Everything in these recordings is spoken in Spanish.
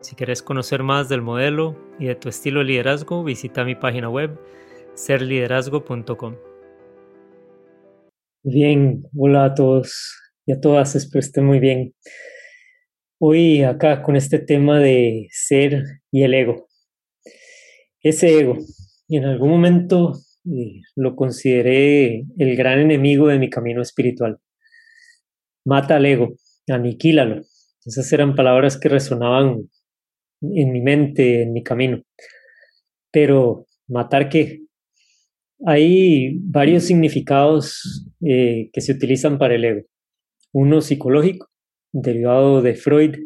Si quieres conocer más del modelo y de tu estilo de liderazgo, visita mi página web serliderazgo.com. Bien, hola a todos y a todas, espero estén muy bien. Hoy acá con este tema de ser y el ego. Ese ego, y en algún momento eh, lo consideré el gran enemigo de mi camino espiritual. Mata al ego, aniquílalo. Esas eran palabras que resonaban en mi mente, en mi camino. Pero matar qué? Hay varios significados eh, que se utilizan para el ego. Uno psicológico, derivado de Freud,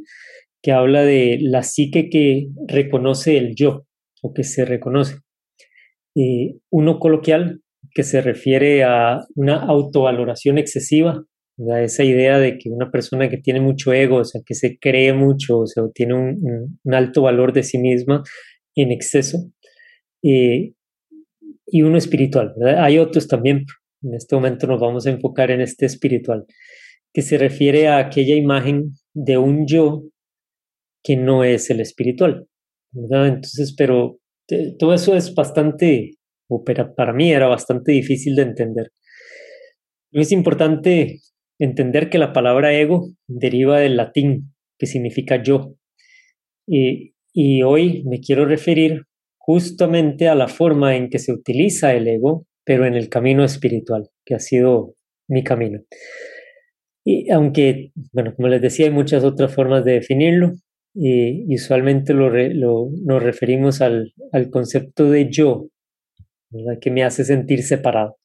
que habla de la psique que reconoce el yo o que se reconoce. y uno coloquial, que se refiere a una autovaloración excesiva esa idea de que una persona que tiene mucho ego, o sea, que se cree mucho, o sea, tiene un, alto valor de sí misma en exceso, eh, y uno espiritual, Hay otros también, en este momento nos vamos a enfocar en este espiritual, que se refiere a aquella imagen de un yo que no es el espiritual, Entonces, pero eh, todo eso es bastante, o para mí era bastante difícil de entender. Es importante entender que la palabra ego deriva del latín, que significa yo. Y, y hoy me quiero referir justamente a la forma en que se utiliza el ego, pero en el camino espiritual, que ha sido mi camino. Y aunque, bueno, como les decía, hay muchas otras formas de definirlo, y usualmente lo, lo, nos referimos al, al concepto de yo, ¿verdad? que me hace sentir separado.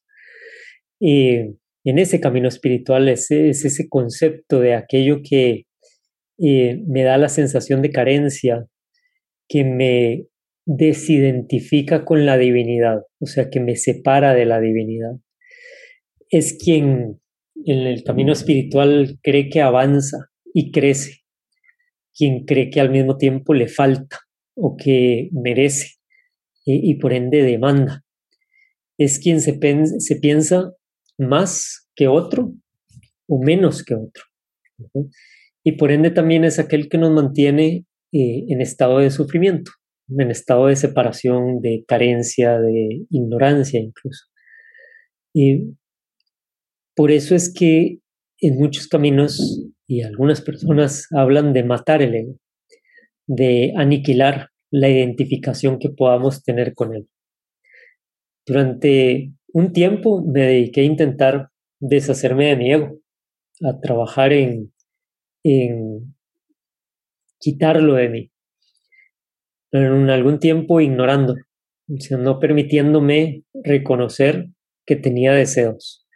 Y en ese camino espiritual es, ese concepto de aquello que eh, me da la sensación de carencia, que me desidentifica con la divinidad, o sea, que me separa de la divinidad. Es quien en el camino espiritual cree que avanza y crece, quien cree que al mismo tiempo le falta o que merece y, por ende demanda. Es quien se, se piensa más que otro o menos que otro. Y por ende también es aquel que nos mantiene eh, en estado de sufrimiento, en estado de separación, de carencia, de ignorancia incluso. Y por eso es que en muchos caminos y algunas personas hablan de matar el ego, de aniquilar la identificación que podamos tener con él. Durante un tiempo me dediqué a intentar deshacerme de mi ego, a trabajar en, en quitarlo de mí. Pero en algún tiempo ignorando, no permitiéndome reconocer que tenía deseos,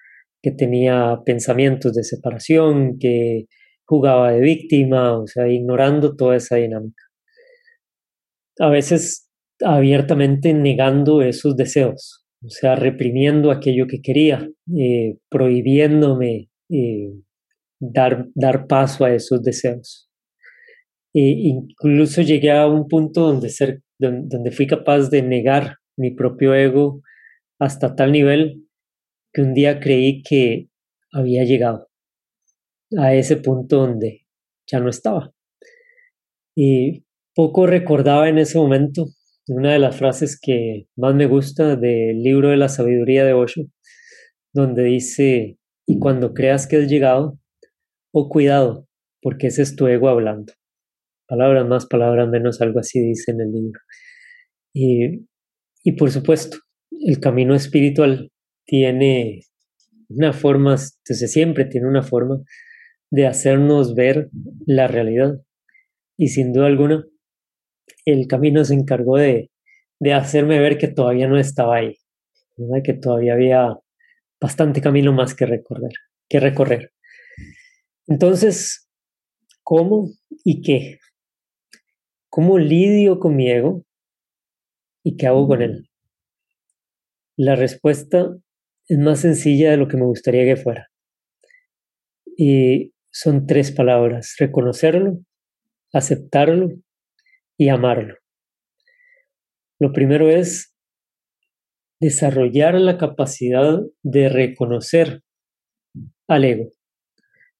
que tenía pensamientos de separación, que jugaba de víctima, o sea, ignorando toda esa dinámica. A veces abiertamente negando esos deseos, o sea, reprimiendo aquello que quería, eh, prohibiéndome eh, dar, dar paso a esos deseos. E incluso llegué a un punto donde, ser, donde, fui capaz de negar mi propio ego hasta tal nivel que un día creí que había llegado a ese punto donde ya no estaba. Y poco recordaba en ese momento una de las frases que más me gusta del libro de la sabiduría de Osho, donde dice, y cuando creas que has llegado, oh cuidado, porque ese es tu ego hablando. Palabras más, palabras menos, algo así dice en el libro. Y, y por supuesto, el camino espiritual tiene una forma, entonces siempre tiene una forma de hacernos ver la realidad. Y sin duda alguna, el camino se encargó de, de hacerme ver que todavía no estaba ahí, que todavía había bastante camino más que recorrer, que recorrer. Entonces, ¿cómo y qué? ¿cómo lidio con mi ego y qué hago con él? La respuesta es más sencilla de lo que me gustaría que fuera. Y son tres palabras, reconocerlo, aceptarlo y amarlo. Lo primero es desarrollar la capacidad de reconocer al ego,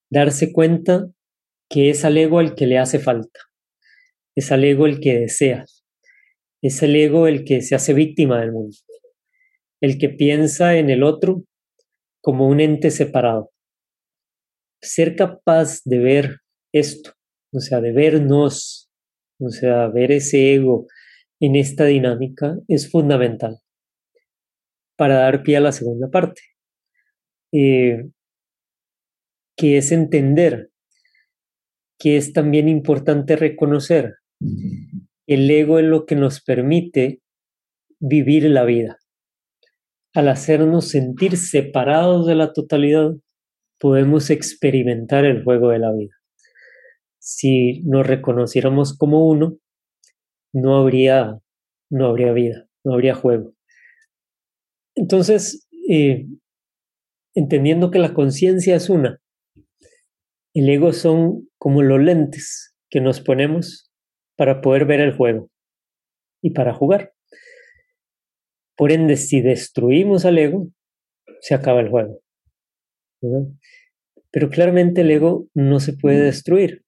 darse cuenta que es al ego el que le hace falta, es al ego el que desea, es el ego el que se hace víctima del mundo, el que piensa en el otro como un ente separado. Ser capaz de ver esto, o sea, de vernos, o sea, ver ese ego en esta dinámica es fundamental para dar pie a la segunda parte, eh, que es entender que es también importante reconocer el ego es lo que nos permite vivir la vida. Al hacernos sentir separados de la totalidad, podemos experimentar el juego de la vida. Si nos reconociéramos como uno, no habría, no habría vida, no habría juego. Entonces, eh, entendiendo que la conciencia es una, el ego son como los lentes que nos ponemos para poder ver el juego y para jugar. Por ende, si destruimos al ego, se acaba el juego. Pero claramente el ego no se puede destruir,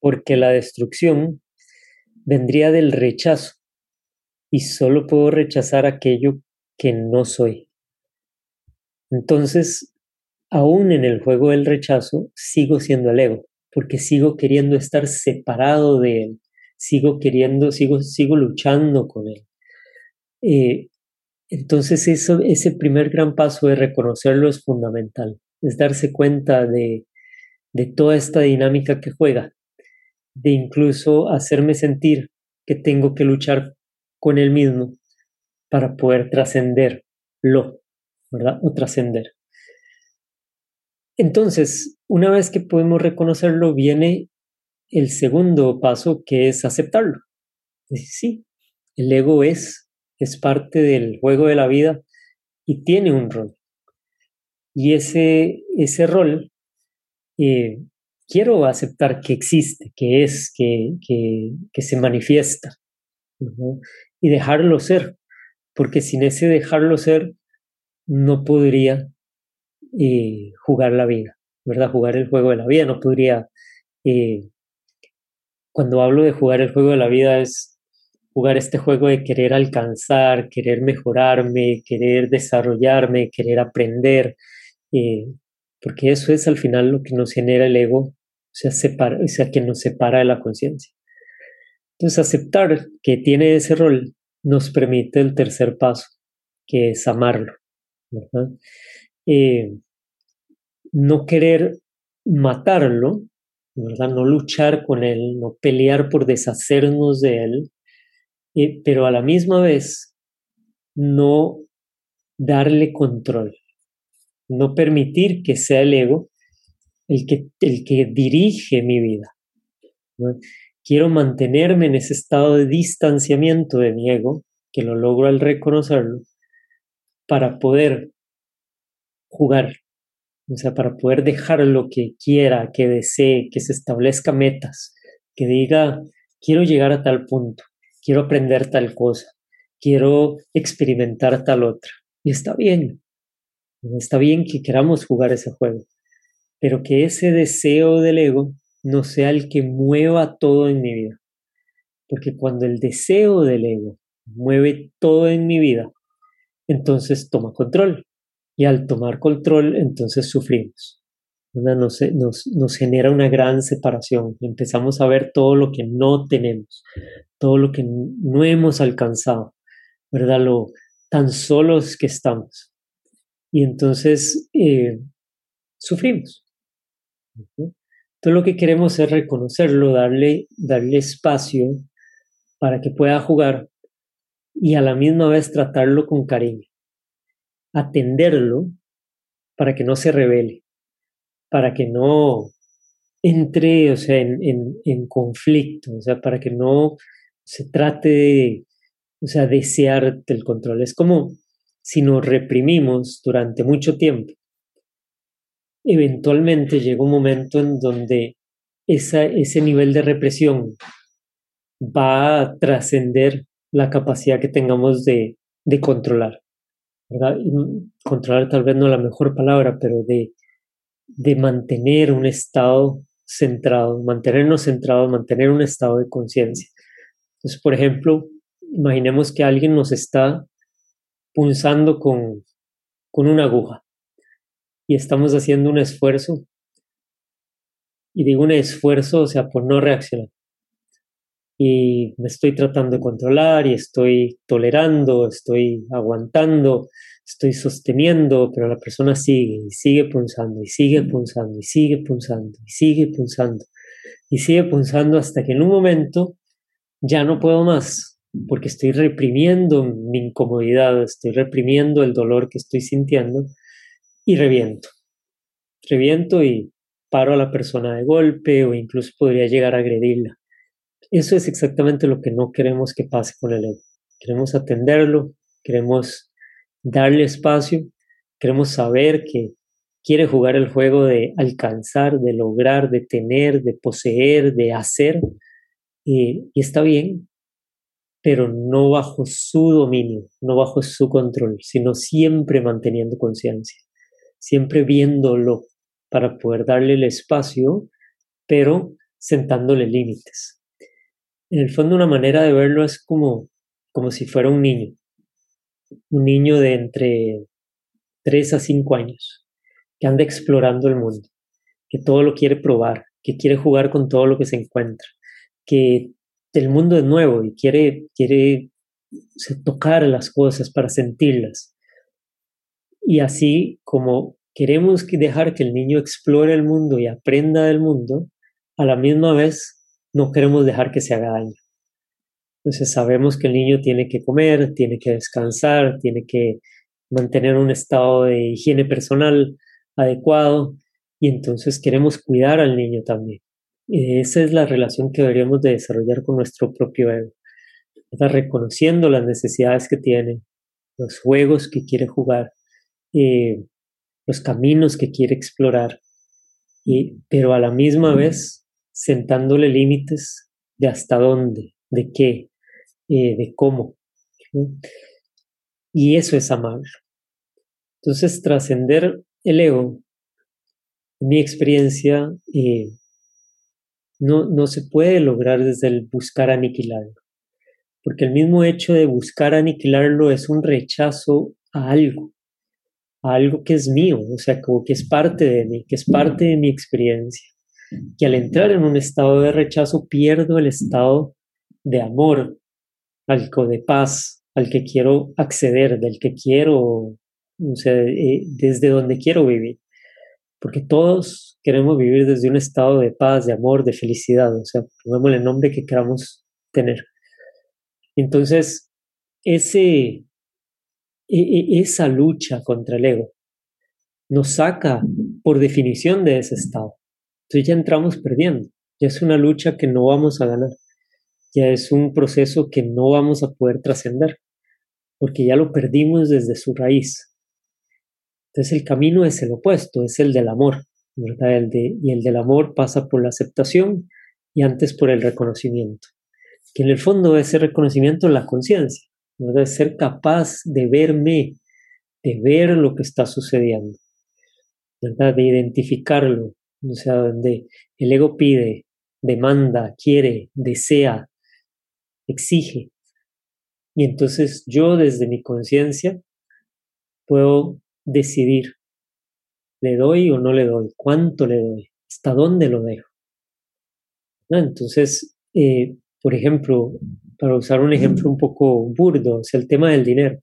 porque la destrucción vendría del rechazo y solo puedo rechazar aquello que no soy. Entonces, aún en el juego del rechazo, sigo siendo el ego, porque sigo queriendo estar separado de él, sigo queriendo, sigo, sigo luchando con él. Eh, entonces eso, ese primer gran paso de reconocerlo es fundamental, es darse cuenta de, de toda esta dinámica que juega, de incluso hacerme sentir que tengo que luchar con él mismo para poder trascenderlo, ¿verdad? O trascender. Entonces, una vez que podemos reconocerlo, viene el segundo paso que es aceptarlo. sí, el ego es, es parte del juego de la vida y tiene un rol. Y ese, ese rol eh, quiero aceptar que existe, que es, que, que, se manifiesta y dejarlo ser, porque sin ese dejarlo ser no podría eh, jugar la vida, ¿verdad? Jugar el juego de la vida, no podría eh, cuando hablo de jugar el juego de la vida es jugar este juego de querer alcanzar, querer mejorarme, querer desarrollarme, querer aprender, eh, porque eso es al final lo que nos genera el ego, separa, o sea que nos separa de la conciencia. Entonces, aceptar que tiene ese rol nos permite el tercer paso, que es amarlo. Eh, no querer matarlo. No luchar con él, no pelear por deshacernos de él, eh, pero a la misma vez no darle control, no permitir que sea el ego el que, el que dirige mi vida. Quiero mantenerme en ese estado de distanciamiento de mi ego, que lo logro al reconocerlo, para poder jugar o sea, para poder dejar lo que quiera, que desee, que se establezca metas, que diga, quiero llegar a tal punto, quiero aprender tal cosa, quiero experimentar tal otra. Y está bien, está bien que queramos jugar ese juego, pero que ese deseo del ego no sea el que mueva todo en mi vida. Porque cuando el deseo del ego mueve todo en mi vida, entonces toma control y al tomar control entonces sufrimos. Nos, nos, genera una gran separación. Empezamos a ver todo lo que no tenemos, todo lo que no hemos alcanzado, ¿verdad? Lo tan solos que estamos. Y entonces eh, sufrimos. Entonces lo que queremos es reconocerlo, darle, darle espacio para que pueda jugar y a la misma vez tratarlo con cariño. Atenderlo para que no se revele, para que no, entre, o sea, en, en, en, conflicto, o sea, para que no se trate de, o sea, desear el control. Es como si nos reprimimos durante mucho tiempo, eventualmente llega un momento en donde esa, ese nivel de represión va a trascender la capacidad que tengamos de, de controlar. controlar tal vez no la mejor palabra, pero de, de mantener un estado centrado, mantenernos centrados, mantener un estado de conciencia. Entonces, por ejemplo, imaginemos que alguien nos está punzando con, con una aguja y estamos haciendo un esfuerzo. Y digo un esfuerzo, o sea, por no reaccionar y me estoy tratando de controlar y estoy tolerando, estoy aguantando, estoy sosteniendo, pero la persona sigue y sigue punzando y sigue punzando y sigue punzando y sigue punzando y sigue punzando hasta que en un momento ya no puedo más porque estoy reprimiendo mi incomodidad, estoy reprimiendo el dolor que estoy sintiendo y reviento. Reviento y paro a la persona de golpe o incluso podría llegar a agredirla. Eso es exactamente lo que no queremos que pase con el ego. Queremos atenderlo, queremos darle espacio, queremos saber que quiere jugar el juego de alcanzar, de lograr, de tener, de poseer, de hacer, y, y está bien, pero no bajo su dominio, no bajo su control, sino siempre manteniendo conciencia, siempre viéndolo para poder darle el espacio, pero sentándole límites. En el fondo una manera de verlo es como, como si fuera un niño, un niño de entre 3 a 5 años, que anda explorando el mundo, que todo lo quiere probar, que quiere jugar con todo lo que se encuentra, que el mundo es nuevo y quiere, quiere tocar las cosas para sentirlas. Y así como queremos dejar que el niño explore el mundo y aprenda del mundo, a la misma vez no queremos dejar que se haga daño. Entonces sabemos que el niño tiene que comer, tiene que descansar, tiene que mantener un estado de higiene personal adecuado y entonces queremos cuidar al niño también. Y esa es la relación que deberíamos de desarrollar con nuestro propio ego. Está reconociendo las necesidades que tiene, los juegos que quiere jugar, eh, los caminos que quiere explorar, y, pero a la misma vez sentándole límites de hasta dónde, de qué, eh, de cómo. Y eso es amar. Entonces, trascender el ego, en mi experiencia, eh, no, no se puede lograr desde el buscar aniquilarlo, porque el mismo hecho de buscar aniquilarlo es un rechazo a algo, a algo que es mío, o sea, como que es parte de mí, que es parte de mi experiencia que al entrar en un estado de rechazo pierdo el estado de amor, algo de paz, al que quiero acceder, del que quiero, o sea, eh, desde donde quiero vivir. Porque todos queremos vivir desde un estado de paz, de amor, de felicidad, o sea, pongámosle el nombre que queramos tener. Entonces, ese, esa lucha contra el ego nos saca por definición de ese estado. Entonces ya entramos perdiendo, ya es una lucha que no vamos a ganar, ya es un proceso que no vamos a poder trascender, porque ya lo perdimos desde su raíz. Entonces el camino es el opuesto, es el del amor, y el del amor pasa por la aceptación y antes por el reconocimiento, que en el fondo ese reconocimiento es la conciencia, ¿verdad? Ser capaz de verme, de ver lo que está sucediendo. De identificarlo, o sea, donde el ego pide, demanda, quiere, desea, exige. Y entonces yo desde mi conciencia puedo decidir, ¿le doy o no le doy? ¿Cuánto le doy? ¿Hasta dónde lo dejo? Entonces, eh, por ejemplo, para usar un ejemplo un poco burdo, sea, el tema del dinero.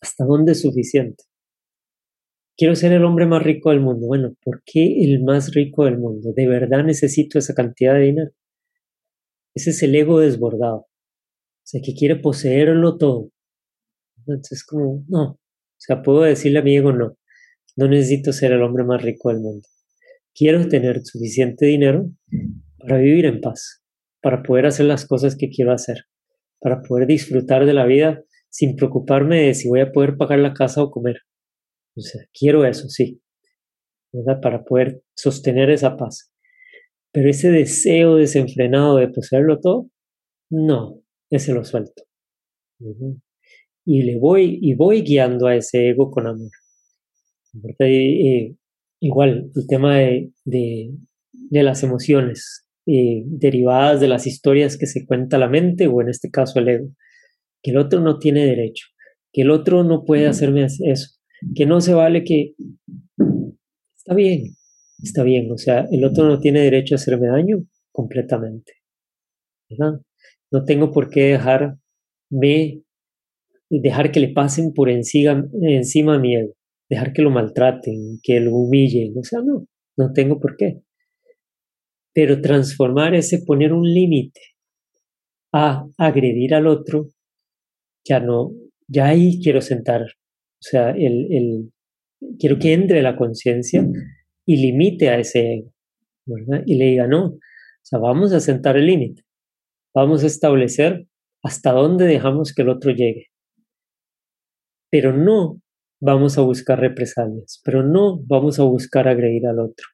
¿Hasta dónde es suficiente? Quiero ser el hombre más rico del mundo. Bueno, ¿por qué el más rico del mundo? ¿De verdad necesito esa cantidad de dinero? Ese es el ego desbordado. O sea, que quiere poseerlo todo. Entonces, como, no. O sea, puedo decirle a mi ego, no. No necesito ser el hombre más rico del mundo. quiero tener suficiente dinero para vivir en paz, para poder hacer las cosas que quiero hacer, para poder disfrutar de la vida sin preocuparme de si voy a poder pagar la casa o comer. O sea, quiero eso, sí, ¿verdad? Para poder sostener esa paz. Pero ese deseo desenfrenado de poseerlo todo, no, ese lo suelto. Y le voy, y voy guiando a ese ego con amor. igual, el tema de, las emociones eh, derivadas de las historias que se cuenta la mente, o en este caso el ego. Que el otro no tiene derecho, que el otro no puede hacerme eso, que no se vale que... Está bien, está bien, o sea, el otro no tiene derecho a hacerme daño completamente. ¿verdad? No tengo por qué dejarme, dejar que le pasen por encima, encima a mi ego, dejar que lo maltraten, que lo humillen, o sea, no, no tengo por qué. Pero transformar ese poner un límite a agredir al otro, ya no, ya ahí quiero sentar, o sea, el, el quiero que entre la conciencia y limite a ese ego, ¿verdad? Y le diga, no, o sea, vamos a sentar el límite, vamos a establecer hasta dónde dejamos que el otro llegue. Pero no vamos a buscar represalias, pero no vamos a buscar agredir al otro.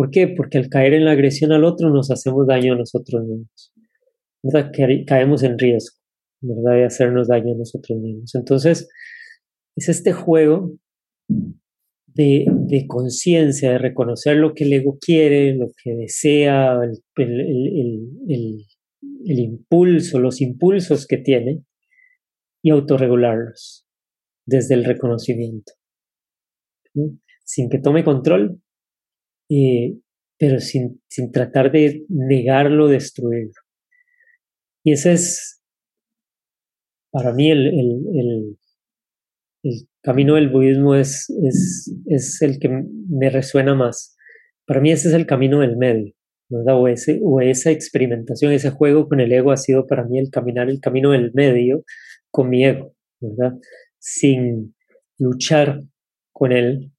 ¿Por qué? Porque al caer en la agresión al otro nos hacemos daño a nosotros mismos. ¿verdad? Caemos en riesgo, ¿verdad? De hacernos daño a nosotros mismos. Entonces, es este juego de, conciencia, de reconocer lo que el ego quiere, lo que desea, el, impulso, los impulsos que tiene y autorregularlos desde el reconocimiento. Sin que tome control, eh, pero sin, sin tratar de negarlo, destruirlo. Y ese es, para mí, el, el, el camino del budismo es, es, es, el que me resuena más. Para mí ese es el camino del medio, ¿verdad? O, ese, o esa experimentación, ese juego con el ego ha sido para mí el caminar el camino del medio con mi ego, ¿verdad? Sin luchar con él,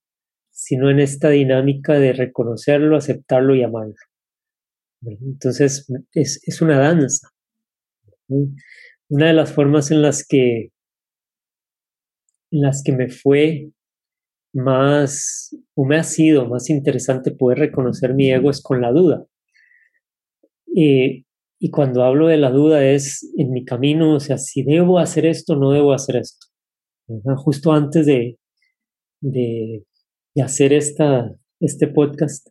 sino en esta dinámica de reconocerlo, aceptarlo y amarlo. Entonces es, es una danza. Una de las formas en las que en las que me fue más, o me ha sido más interesante poder reconocer mi ego es con la duda. y cuando hablo de la duda es en mi camino, o sea, si debo hacer esto, no debo hacer esto. Justo antes de, de, hacer esta, este podcast,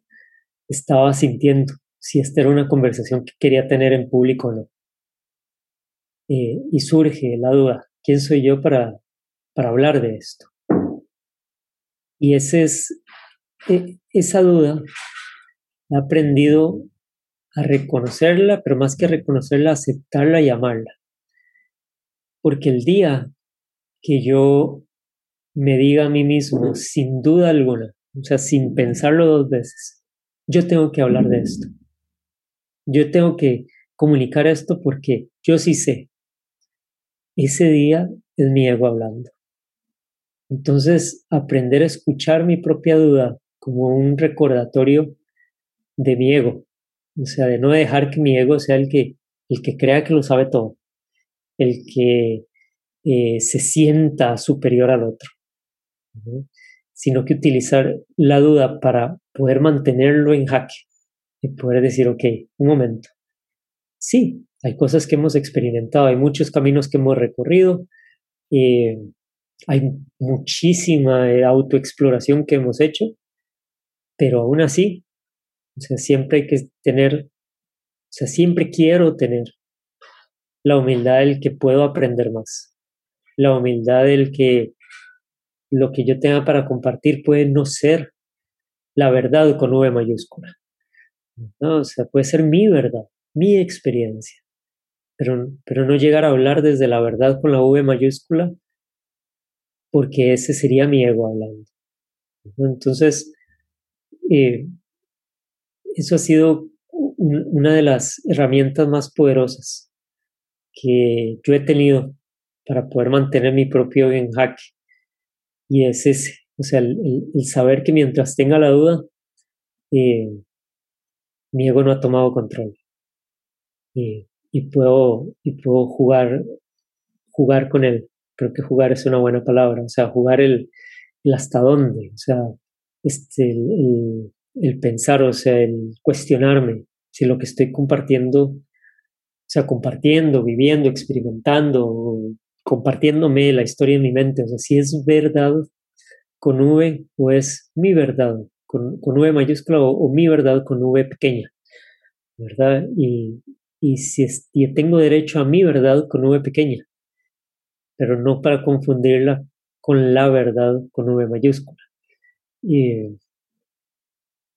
estaba sintiendo si esta era una conversación que quería tener en público o no. y surge la duda, ¿quién soy yo para, para hablar de esto. Y ese es, e, esa duda he aprendido a reconocerla, pero más que reconocerla, aceptarla y amarla. Porque el día que yo me diga a mí mismo, sin duda alguna, o sea, sin pensarlo dos veces, yo tengo que hablar de esto. Yo tengo que comunicar esto porque yo sí sé. Ese día es mi ego hablando. Entonces, aprender a escuchar mi propia duda como un recordatorio de mi ego, o sea, de no dejar que mi ego sea el que, el que crea que lo sabe todo, el que eh, se sienta superior al otro, sino que utilizar la duda para poder mantenerlo en jaque y poder decir, ok, un momento, sí, hay cosas que hemos experimentado, hay muchos caminos que hemos recorrido, eh, hay muchísima eh, autoexploración que hemos hecho, pero aún así, o sea, siempre hay que tener, o sea, siempre quiero tener la humildad del que puedo aprender más, la humildad del que lo que yo tenga para compartir puede no ser la verdad con V mayúscula. ¿no? O sea, puede ser mi verdad, mi experiencia, pero, pero no llegar a hablar desde la verdad con la V mayúscula porque ese sería mi ego hablando. Entonces, eh, eso ha sido una de las herramientas más poderosas que yo he tenido para poder mantener mi propio en jaque. Y es ese, o sea, el, saber que mientras tenga la duda, eh, mi ego no ha tomado control. Y, puedo, y puedo jugar, jugar con él. Creo que jugar es una buena palabra. O sea, jugar el, hasta dónde. O sea, este, el, el pensar, o sea, el cuestionarme si lo que estoy compartiendo, o sea, compartiendo, viviendo, experimentando, compartiéndome la historia en mi mente, o sea, si es verdad con V o es mi verdad con, con V mayúscula o, mi verdad con V pequeña, ¿verdad? Y, y si tengo derecho a mi verdad con V pequeña, pero no para confundirla con la verdad con V mayúscula. Y,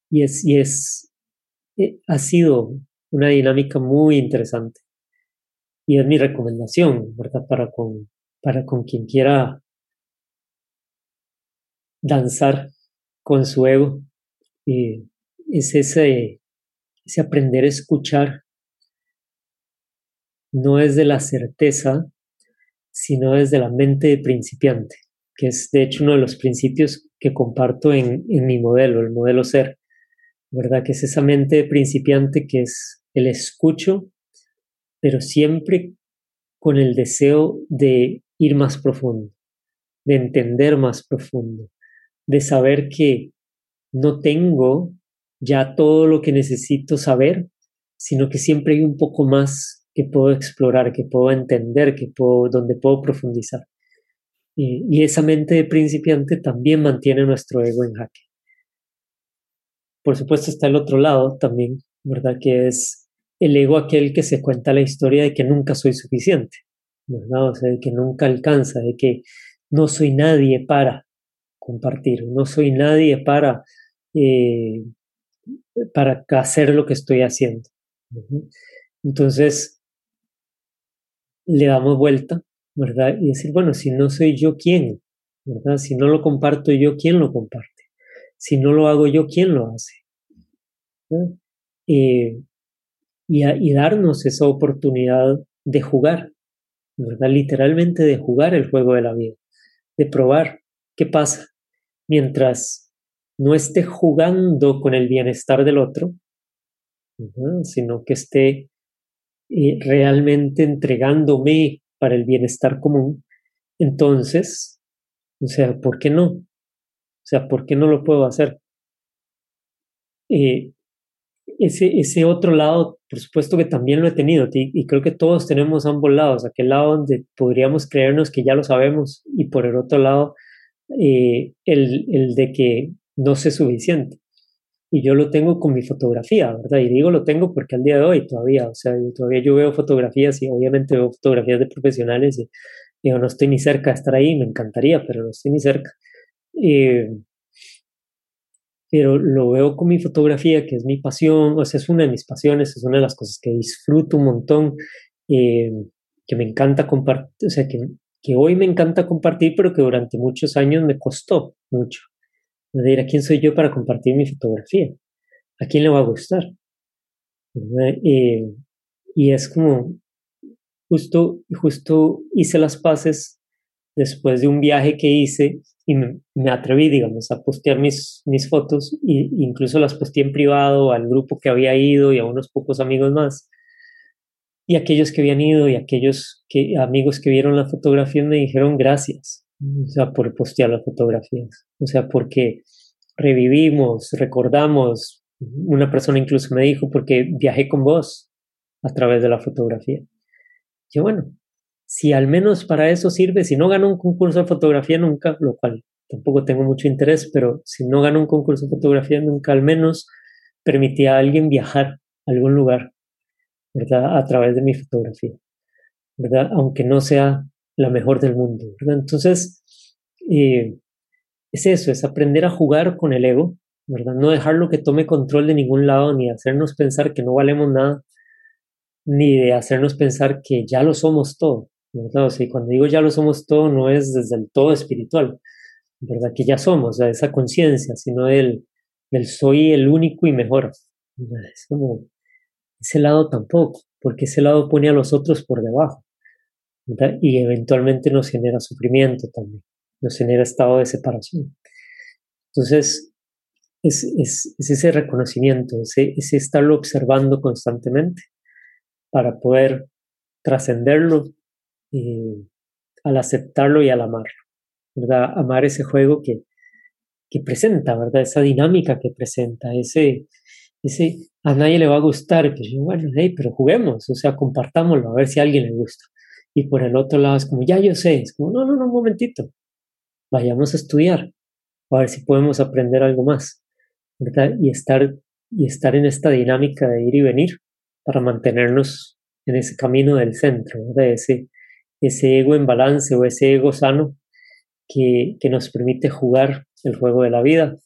y es, y es, eh, ha sido una dinámica muy interesante. Y es mi recomendación, ¿verdad? Para con, para con quien quiera danzar con su ego. Y es ese, ese aprender a escuchar. No es de la certeza, sino desde la mente de principiante, que es de hecho uno de los principios que comparto en, en mi modelo, el modelo ser, ¿verdad? Que es esa mente de principiante que es el escucho, pero siempre con el deseo de ir más profundo, de entender más profundo, de saber que no tengo ya todo lo que necesito saber, sino que siempre hay un poco más que puedo explorar, que puedo entender, que puedo, donde puedo profundizar. Y, esa mente de principiante también mantiene nuestro ego en jaque. Por supuesto está el otro lado también, ¿verdad? Que es el ego aquel que se cuenta la historia de que nunca soy suficiente, ¿verdad? O sea, de que nunca alcanza, de que no soy nadie para, compartir. No soy nadie para, eh, para hacer lo que estoy haciendo. Entonces, le damos vuelta, ¿verdad? Y decir, bueno, si no soy yo, ¿quién? ¿Verdad? Si no lo comparto yo, ¿quién lo comparte? Si no lo hago yo, ¿quién lo hace? Eh, y, y darnos esa oportunidad de jugar. Literalmente de jugar el juego de la vida, de probar qué pasa mientras no esté jugando con el bienestar del otro, sino que esté eh, realmente entregándome para el bienestar común, entonces, o sea, ¿por qué no? O sea, ¿por qué no lo puedo hacer? Eh, ese, ese otro lado, por supuesto que también lo he tenido, y creo que todos tenemos ambos lados, aquel lado donde podríamos creernos que ya lo sabemos, y por el otro lado, eh, el, el, de que no sé suficiente. Y yo lo tengo con mi fotografía, ¿verdad? Y digo lo tengo porque al día de hoy todavía, o sea, todavía yo veo fotografías y obviamente veo fotografías de profesionales y digo, no estoy ni cerca de estar ahí, me encantaría, pero no estoy ni cerca. Eh, pero lo veo con mi fotografía, que es mi pasión, o sea, es una de mis pasiones, es una de las cosas que disfruto un montón, eh, que me encanta compartir, o sea, que que hoy me encanta compartir, pero que durante muchos años me costó mucho. De decir, ¿a quién soy yo para compartir mi fotografía? ¿A quién le va a gustar? Eh, y es como, justo, justo hice las paces después de un viaje que hice y me, atreví, digamos, a postear mis, mis fotos e incluso las posteé en privado al grupo que había ido y a unos pocos amigos más. Y aquellos que habían ido y aquellos que, amigos que vieron la fotografía me dijeron gracias, o sea, por postear las fotografías, o sea, porque revivimos, recordamos, una persona incluso me dijo, porque viajé con vos a través de la fotografía. Yo, bueno, si al menos para eso sirve, si no gano un concurso de fotografía nunca, lo cual tampoco tengo mucho interés, pero si no gano un concurso de fotografía nunca, al menos permitía a alguien viajar a algún lugar ¿verdad? A través de mi fotografía, ¿verdad? Aunque no sea la mejor del mundo, ¿verdad? Entonces, eh, es eso, es aprender a jugar con el ego, ¿verdad? No dejarlo que tome control de ningún lado, ni hacernos pensar que no valemos nada, ni de hacernos pensar que ya lo somos todo, ¿verdad? Sea, cuando digo ya lo somos todo, no es desde el todo espiritual, ¿verdad? Que ya somos, o sea, esa conciencia, sino del, del soy el único y mejor. Es como ese lado tampoco, porque ese lado pone a los otros por debajo. Y eventualmente nos genera sufrimiento también, nos genera estado de separación. Entonces, es, es, ese reconocimiento, ese, ese estarlo observando constantemente para poder trascenderlo eh, al aceptarlo y al amarlo, ¿verdad? Amar ese juego que, que presenta, ¿verdad? Esa dinámica que presenta, ese, ese, a nadie le va a gustar, que bueno, hey, pero juguemos, o sea, compartámoslo, a ver si a alguien le gusta. Y por el otro lado es como, ya yo sé, es como, no, no, no, un momentito, vayamos a estudiar, a ver si podemos aprender algo más, ¿verdad? Y estar, y estar en esta dinámica de ir y venir para mantenernos en ese camino del centro, ¿verdad? Ese, ese ego en balance o ese ego sano que, que nos permite jugar el juego de la vida,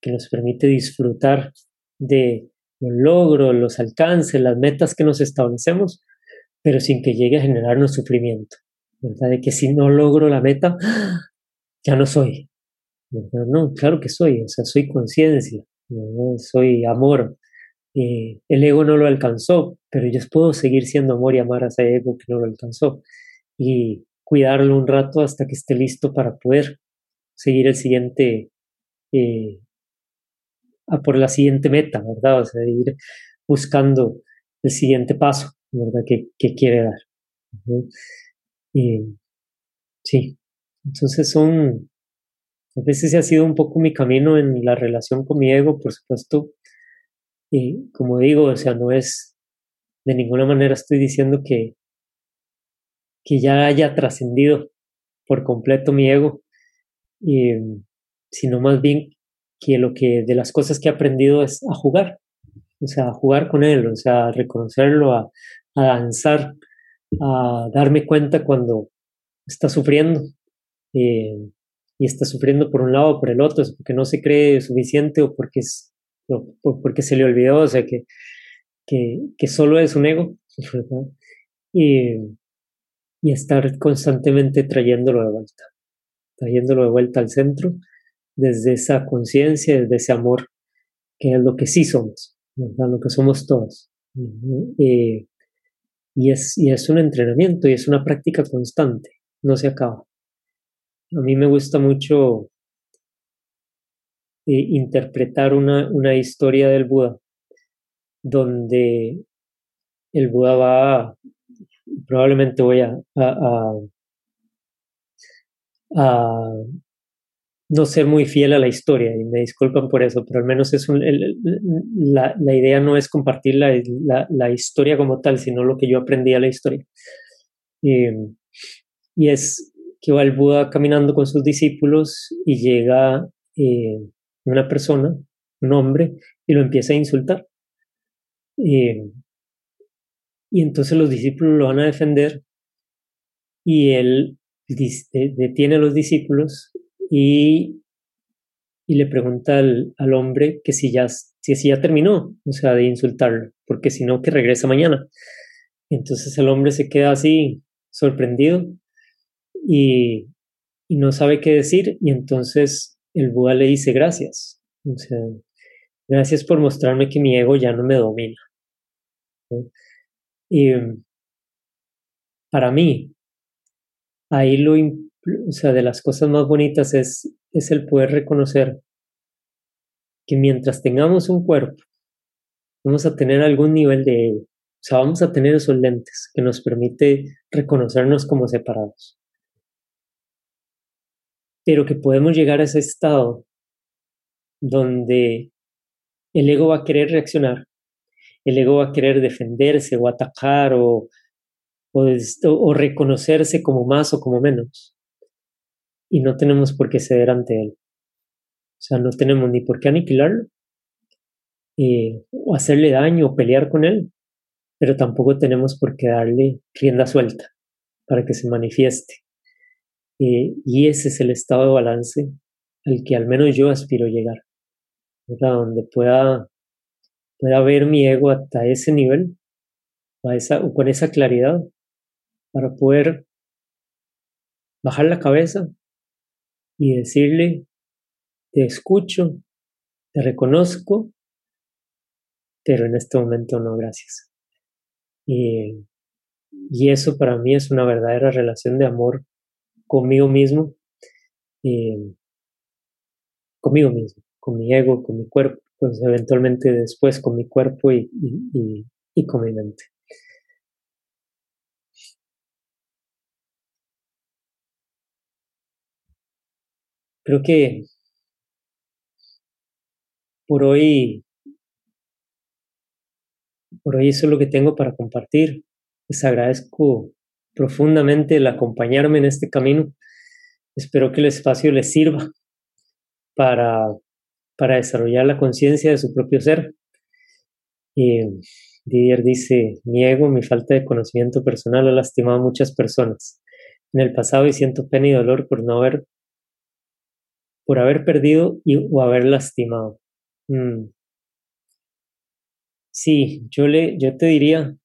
que nos permite disfrutar de los logros, los alcances, las metas que nos establecemos, pero sin que llegue a generarnos sufrimiento, ¿verdad? De que si no logro la meta, ya no soy. No, claro que soy, o sea, soy conciencia, soy amor. Eh, el ego no lo alcanzó, pero yo puedo seguir siendo amor y amar a ese ego que no lo alcanzó y cuidarlo un rato hasta que esté listo para poder seguir el siguiente, eh, a por la siguiente meta, ¿verdad? O sea, ir buscando el siguiente paso, ¿verdad? Que, que quiere dar. Y, sí, entonces son, a veces ha sido un poco mi camino en la relación con mi ego, por supuesto. Y como digo, o sea, no es, de ninguna manera estoy diciendo que, que ya haya trascendido por completo mi ego, sino más bien que lo que de las cosas que he aprendido es a jugar, o sea, a jugar con él, o sea, a reconocerlo, a, a danzar, a darme cuenta cuando está sufriendo eh, y está sufriendo por un lado o por el otro, es porque no se cree suficiente o porque, es, porque se le olvidó, o sea, que, que, que solo es un ego, Y, y estar constantemente trayéndolo de vuelta, trayéndolo de vuelta al centro desde esa conciencia, desde ese amor, que es lo que sí somos, lo que somos todos. Eh, y, es, y es un entrenamiento y es una práctica constante, no se acaba. A mí me gusta mucho eh, interpretar una, una historia del Buda, donde el Buda va, probablemente voy a, a, a, no ser muy fiel a la historia y me disculpan por eso, pero al menos es un, la, la, idea no es compartir la, la, historia como tal, sino lo que yo aprendí a la historia. Em, y es que va el Buda caminando con sus discípulos y llega eh, una persona, un hombre, y lo empieza a insultar. Em, y entonces los discípulos lo van a defender y él detiene a los discípulos y, y le pregunta al, al, hombre que si ya, si, ya terminó, o sea, de insultarlo, porque si no, que regresa mañana. Entonces el hombre se queda así sorprendido y, y no sabe qué decir y entonces el Buda le dice gracias. O sea, gracias por mostrarme que mi ego ya no me domina. Y para mí, ahí lo, o sea, de las cosas más bonitas es, es el poder reconocer que mientras tengamos un cuerpo, vamos a tener algún nivel de ego. O sea, vamos a tener esos lentes que nos permite reconocernos como separados. Pero que podemos llegar a ese estado donde el ego va a querer reaccionar, el ego va a querer defenderse o atacar o, o, reconocerse como más o como menos y no tenemos por qué ceder ante él. O sea, no tenemos ni por qué aniquilarlo, eh, o hacerle daño, o pelear con él, pero tampoco tenemos por qué darle rienda suelta para que se manifieste. Y ese es el estado de balance al que al menos yo aspiro llegar, donde pueda, pueda ver mi ego hasta ese nivel, esa, o con esa claridad, para poder bajar la cabeza y decirle, te escucho, te reconozco, pero en este momento no, gracias. Y, y eso para mí es una verdadera relación de amor conmigo mismo, conmigo mismo, con mi ego, con mi cuerpo, pues eventualmente después con mi cuerpo y, y con mi mente. Creo que por hoy, por hoy eso es lo que tengo para compartir. Les agradezco profundamente el acompañarme en este camino. Espero que el espacio les sirva para, para desarrollar la conciencia de su propio ser. Y Didier dice, mi ego, mi falta de conocimiento personal ha lastimado a muchas personas en el pasado y siento pena y dolor por no haber por haber perdido o haber lastimado. Mm. Sí, yo, le, yo te diría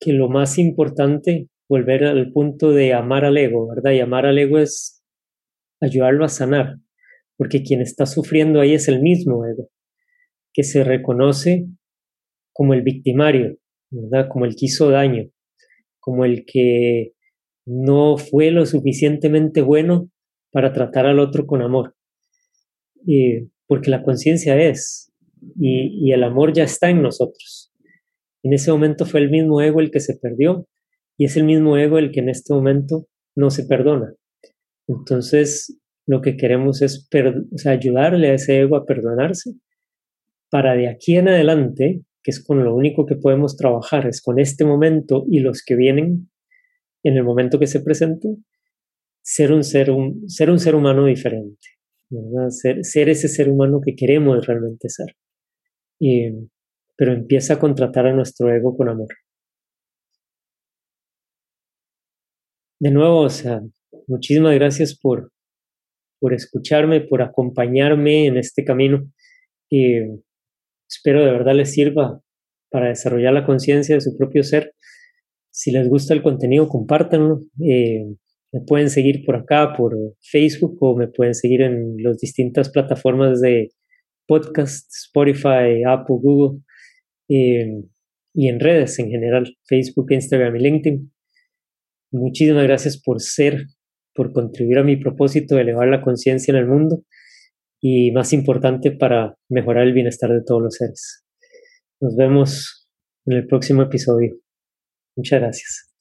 que lo más importante, volver al punto de amar al ego, ¿verdad? Y amar al ego es ayudarlo a sanar, porque quien está sufriendo ahí es el mismo ego, que se reconoce como el victimario. Como el que hizo daño, como el que no fue lo suficientemente bueno para tratar al otro con amor. porque la conciencia es, y el amor ya está en nosotros. En ese momento fue el mismo ego el que se perdió y es el mismo ego el que en este momento no se perdona. Entonces, lo que queremos es ayudarle a ese ego a perdonarse para de aquí en adelante, que es con lo único que podemos trabajar, es con este momento y los que vienen en el momento que se presente, ser un ser, un, ser, un ser humano diferente, Ser, ser, ese ser humano que queremos realmente ser. pero empieza a contratar a nuestro ego con amor. De nuevo, o sea, muchísimas gracias por, por escucharme, por acompañarme en este camino. Espero de verdad les sirva para desarrollar la conciencia de su propio ser. Si les gusta el contenido, compártanlo. Eh, me pueden seguir por acá, por Facebook, o me pueden seguir en las distintas plataformas de podcast, Spotify, Apple, Google, eh, y en redes en general, Facebook, Instagram y LinkedIn. Muchísimas gracias por ser, por contribuir a mi propósito de elevar la conciencia en el mundo y más importante para mejorar el bienestar de todos los seres. Nos vemos en el próximo episodio. Muchas gracias.